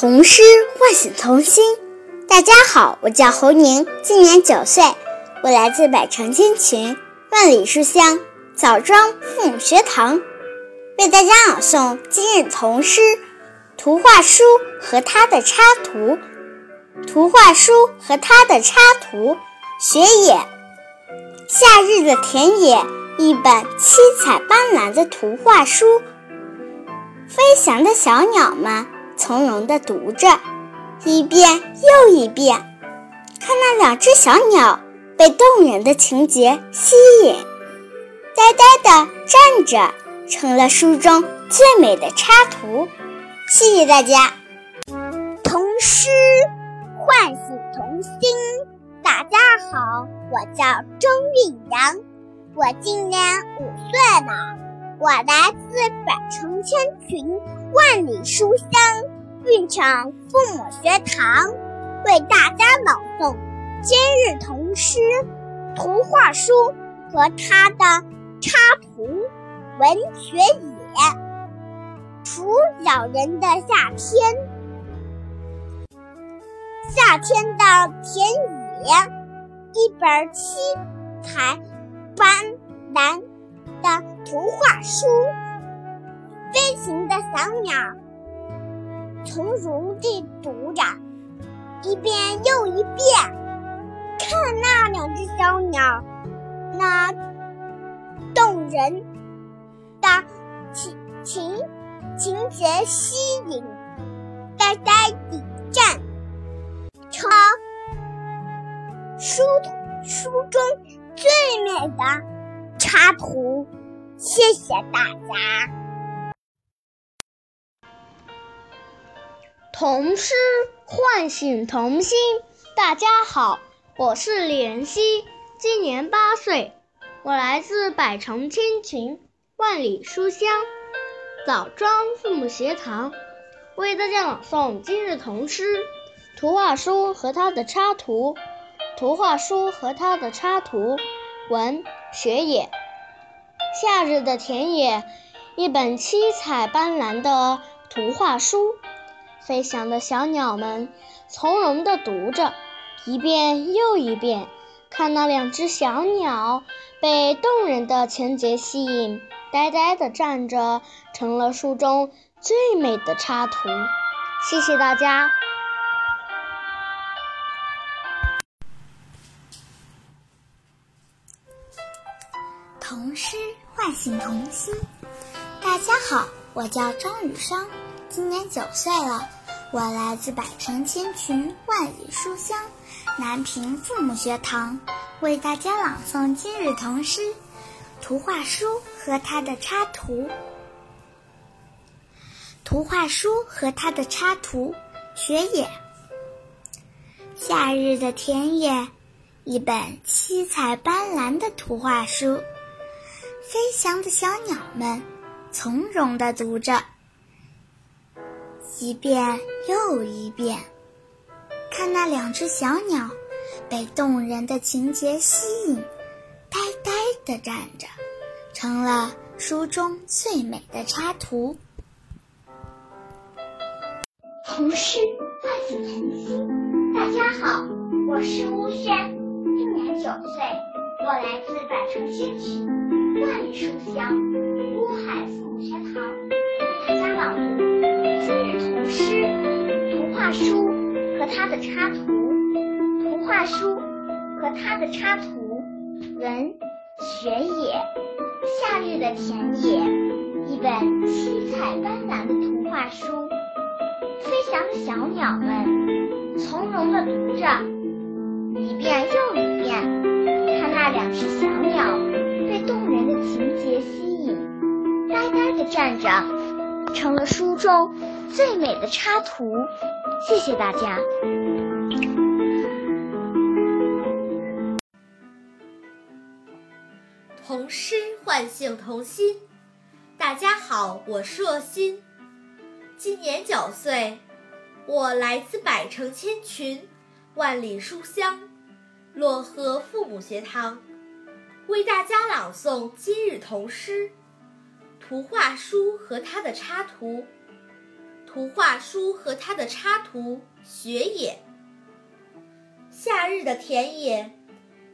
童诗唤醒童心。大家好，我叫侯宁，今年九岁，我来自百城千群，万里书香枣庄父母学堂，为大家朗诵今日童诗《图画书和它的插图》。图画书和它的插图，雪野。夏日的田野，一本七彩斑斓的图画书。飞翔的小鸟们从容地读着，一遍又一遍。看那两只小鸟被动人的情节吸引，呆呆地站着，成了书中最美的插图。谢谢大家。童诗唤醒童心。大家好，我叫周韵阳，我今年五岁了。我来自百城千群，万里书香韵场父母学堂，为大家朗诵今日童诗图画书和它的插图。文学野，除咬人的夏天，夏天的田野，一本七彩斑斓。的图画书，飞行的小鸟从容地读着，一遍又一遍。看那两只小鸟，那动人的情情情节吸引，呆呆地站，成书书中最美的。插图，谢谢大家。童诗唤醒童心。大家好，我是李妍希，今年八岁，我来自百城千群，万里书香枣庄父母学堂，为大家朗诵今日童诗图画书和它的插图。图画书和它的插图。文学野，夏日的田野，一本七彩斑斓的图画书。飞翔的小鸟们从容地读着，一遍又一遍。看那两只小鸟被动人的情节吸引，呆呆地站着，成了书中最美的插图。谢谢大家。童诗唤醒童心。大家好，我叫张雨生，今年九岁了。我来自百城千群，万里书香南平父母学堂，为大家朗诵今日童诗图画书和它的插图。图画书和它的插图：雪野。夏日的田野，一本七彩斑斓的图画书。飞翔的小鸟们从容地读着，一遍又一遍。看那两只小鸟被动人的情节吸引，呆呆地站着，成了书中最美的插图。童诗唤醒童心。大家好，我是巫轩，今年九岁，我来自百城千群。万里书香，乌海父母学堂书和它的插图。图画书和它的插图，文雪野。夏日的田野，一本七彩斑斓的图画书。飞翔的小鸟们从容地读着，一遍又一遍。看那两只小鸟被动人的。情节吸引，呆呆地站着，成了书中最美的插图。谢谢大家。童诗唤醒童心。大家好，我是若欣，今年九岁，我来自百城千群，万里书香漯河父母学堂。为大家朗诵今日童诗图画书和它的插图。图画书和它的插图《雪野》。夏日的田野，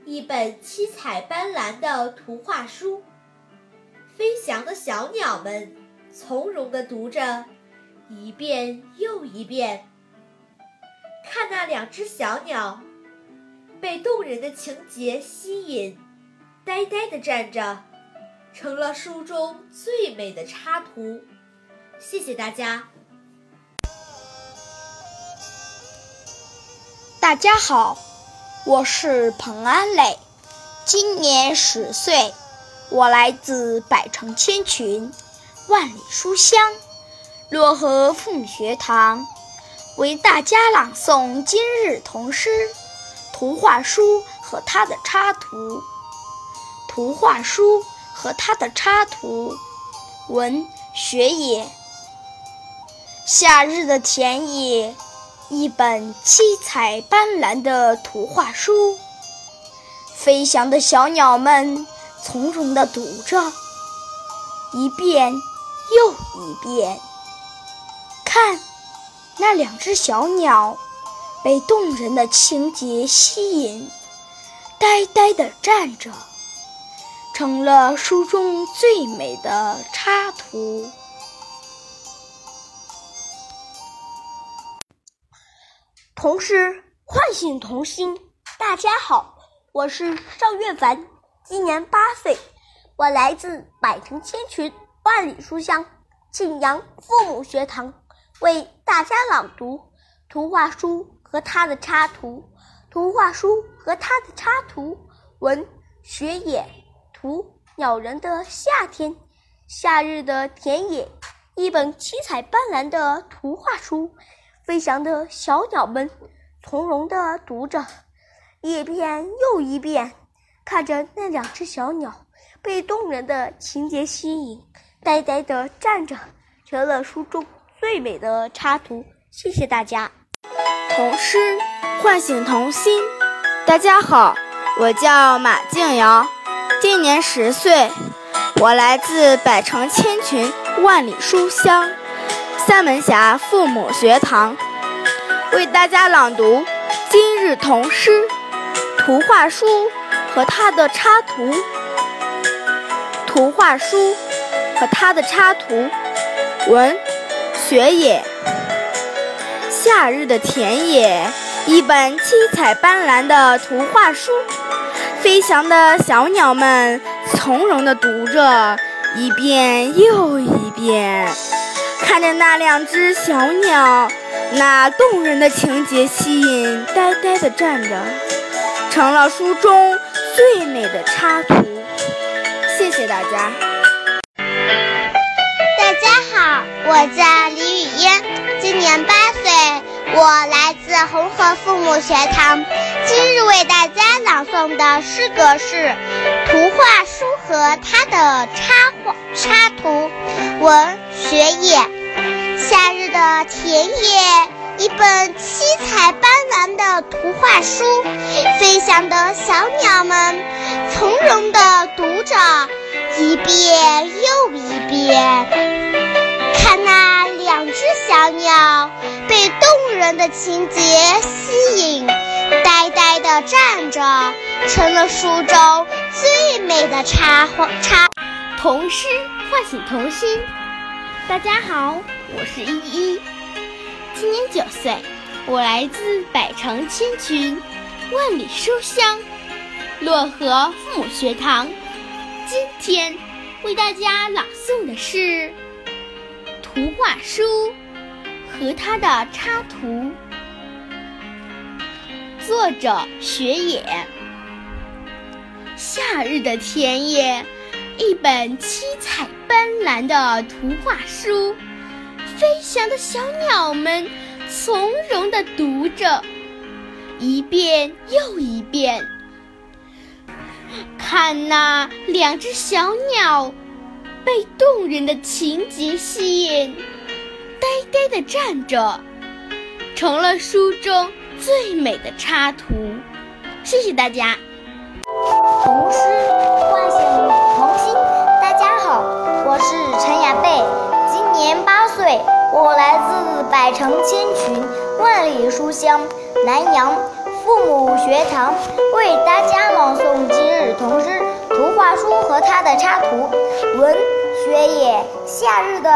一本七彩斑斓的图画书。飞翔的小鸟们从容地读着，一遍又一遍。看那两只小鸟，被动人的情节吸引，呆呆地站着，成了书中最美的插图。谢谢大家。大家好，我是彭安磊，今年十岁，我来自百城千群，万里书香漯河父母学堂，为大家朗诵今日童诗《图画书和它的插图》。图画书和它的插图，文学野。夏日的田野。一本七彩斑斓的图画书，飞翔的小鸟们从容地读着，一遍又一遍。看，那两只小鸟被动人的情节吸引，呆呆地站着，成了书中最美的插图。童诗唤醒童心。大家好，我是赵月凡，今年八岁，我来自百城千群、万里书香庆阳父母学堂，为大家朗读图画书和他的插图。图画书和他的插图，文雪野，图鸟人的夏天，夏日的田野，一本七彩斑斓的图画书。飞翔的小鸟们从容地读着，一遍又一遍，看着那两只小鸟被动人的情节吸引，呆呆地站着，成了书中最美的插图。谢谢大家。童诗唤醒童心。大家好，我叫马静瑶，今年十岁，我来自百城千群，万里书香。三门峡父母学堂为大家朗读今日童诗图画书和它的插图。图画书和它的插图，文学野。夏日的田野，一本七彩斑斓的图画书。飞翔的小鸟们从容地读着，一遍又一遍。看着那两只小鸟，那动人的情节吸引，呆呆地站着，成了书中最美的插图。谢谢大家。大家好，我叫李雨嫣，今年八岁，我来自红河父母学堂。今日为大家朗诵的诗歌是《图画书和它的插画插图》，文学野。夏日的田野，一本七彩斑斓的图画书。飞翔的小鸟们从容地读着，一遍又一遍。看那两只小鸟被动人的情节吸引，呆呆地站着，成了书中最美的插画插。童诗唤醒童心。大家好。我是依依，今年九岁，我来自百城千群，万里书香漯河父母学堂。今天为大家朗诵的是图画书和它的插图，作者雪野。夏日的田野，一本七彩斑斓的图画书。飞翔的小鸟们从容地读着，一遍又一遍。看那两只小鸟被动人的情节吸引，呆呆地站着，成了书中最美的插图。谢谢大家。童诗唤醒年八岁，我来自百城千群，万里书香南阳父母学堂，为大家朗诵今日童诗图画书和它的插图。文学野，夏日的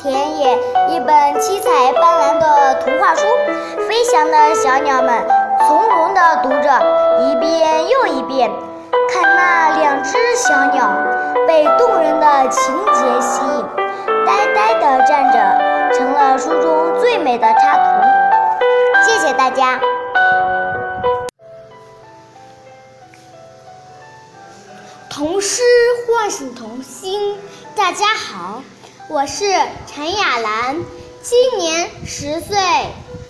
田野，一本七彩斑斓的图画书。飞翔的小鸟们从容地读着，一遍又一遍。看那两只小鸟，被动人的情节吸引，呆呆地站着，成了书中最美的插图。谢谢大家。童诗唤醒童心。大家好，我是陈雅兰，今年十岁，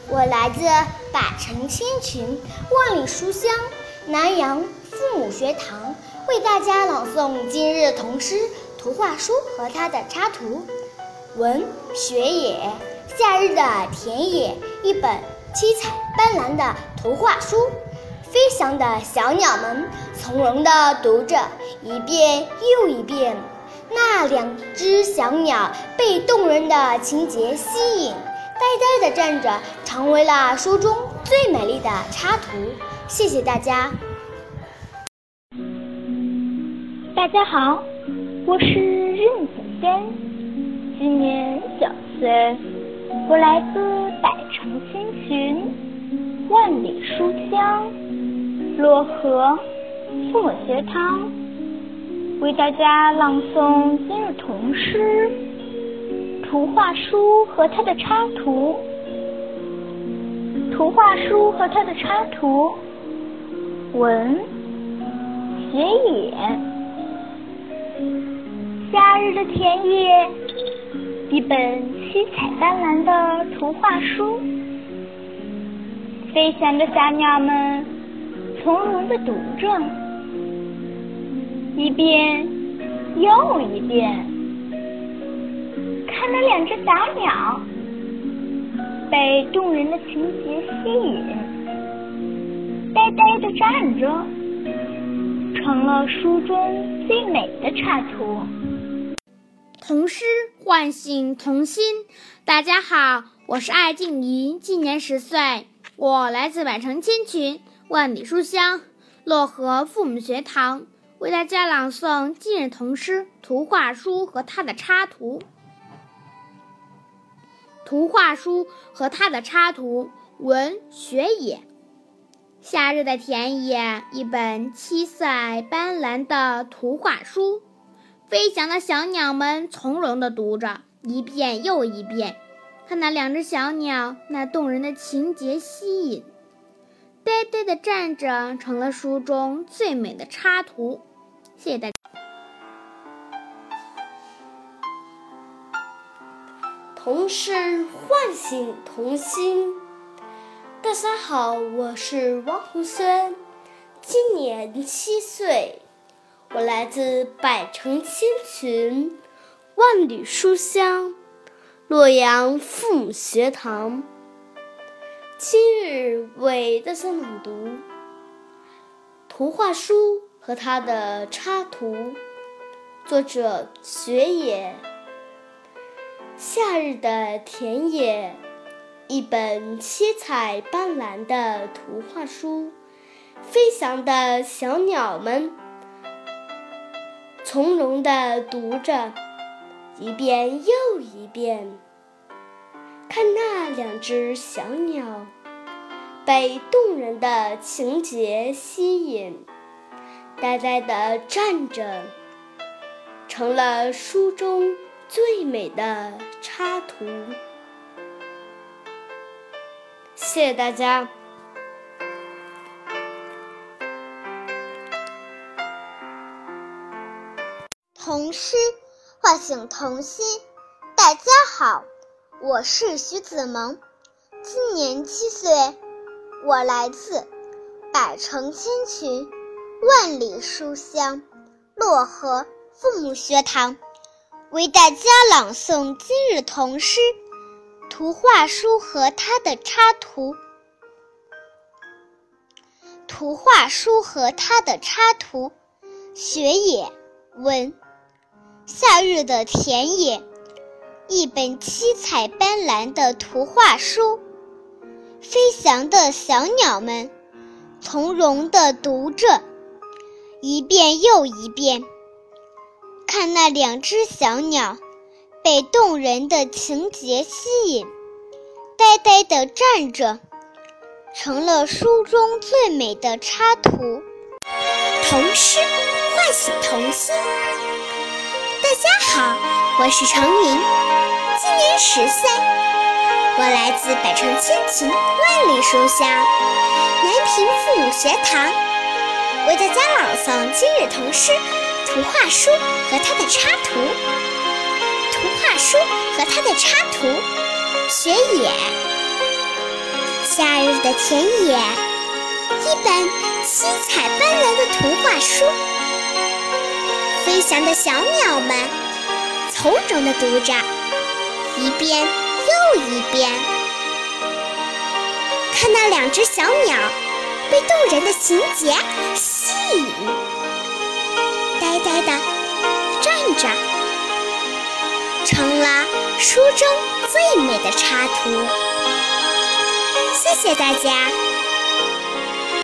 我来自百城千群，万里书香南阳父母学堂，为大家朗诵今日童诗图画书和它的插图。文学野，夏日的田野，一本七彩斑斓的图画书。飞翔的小鸟们从容地读着，一遍又一遍。那两只小鸟被动人的情节吸引，呆呆地站着，成为了书中最美丽的插图。谢谢大家。大家好，我是任子轩，今年九岁，我来自百城千群，万里书香。漯河父母学堂为大家朗诵今日童诗图画书和它的插图。图画书和它的插图。文雪野，夏日的田野，一本七彩斑斓的图画书。飞翔的小鸟们。从容地读着，一遍又一遍。看那两只小鸟，被动人的情节吸引，呆呆地站着，成了书中最美的插图。童诗唤醒童心。大家好，我是艾静怡，今年十岁，我来自百城千群。万里书香，漯河父母学堂为大家朗诵今日童诗图画书和它的插图。图画书和它的插图，文学也，夏日的田野，一本七彩斑斓的图画书。飞翔的小鸟们从容地读着，一遍又一遍。看那两只小鸟，那动人的情节吸引。呆呆地站着，成了书中最美的插图。谢谢大家。童诗唤醒童心。大家好，我是王红轩，今年七岁，我来自百城千群，万里书香，洛阳父母学堂。今日为大家朗读图画书和它的插图，作者雪野。夏日的田野，一本七彩斑斓的图画书。飞翔的小鸟们从容地读着，一遍又一遍。看那两只小鸟，被动人的情节吸引，呆呆地站着，成了书中最美的插图。谢谢大家。诗唤醒童心，大家好。我是徐子萌，今年七岁，我来自百城千群，万里书香，漯河父母学堂，为大家朗诵今日童诗图画书和它的插图。图画书和它的插图，雪野，文，夏日的田野。一本七彩斑斓的图画书。飞翔的小鸟们从容地读着，一遍又一遍。看那两只小鸟，被动人的情节吸引，呆呆地站着，成了书中最美的插图。童诗唤醒童心。大家好，我是程云，今年十岁，我来自百城千群万里书香南平父母学堂，为大家朗诵今日童诗。图画书和它的插图，图画书和它的插图。雪野，夏日的田野，一本七彩斑斓的图画书。飞翔的小鸟们从容地读着，一遍又一遍。看那两只小鸟被动人的情节吸引。呆呆的站着，成了书中最美的插图。谢谢大家。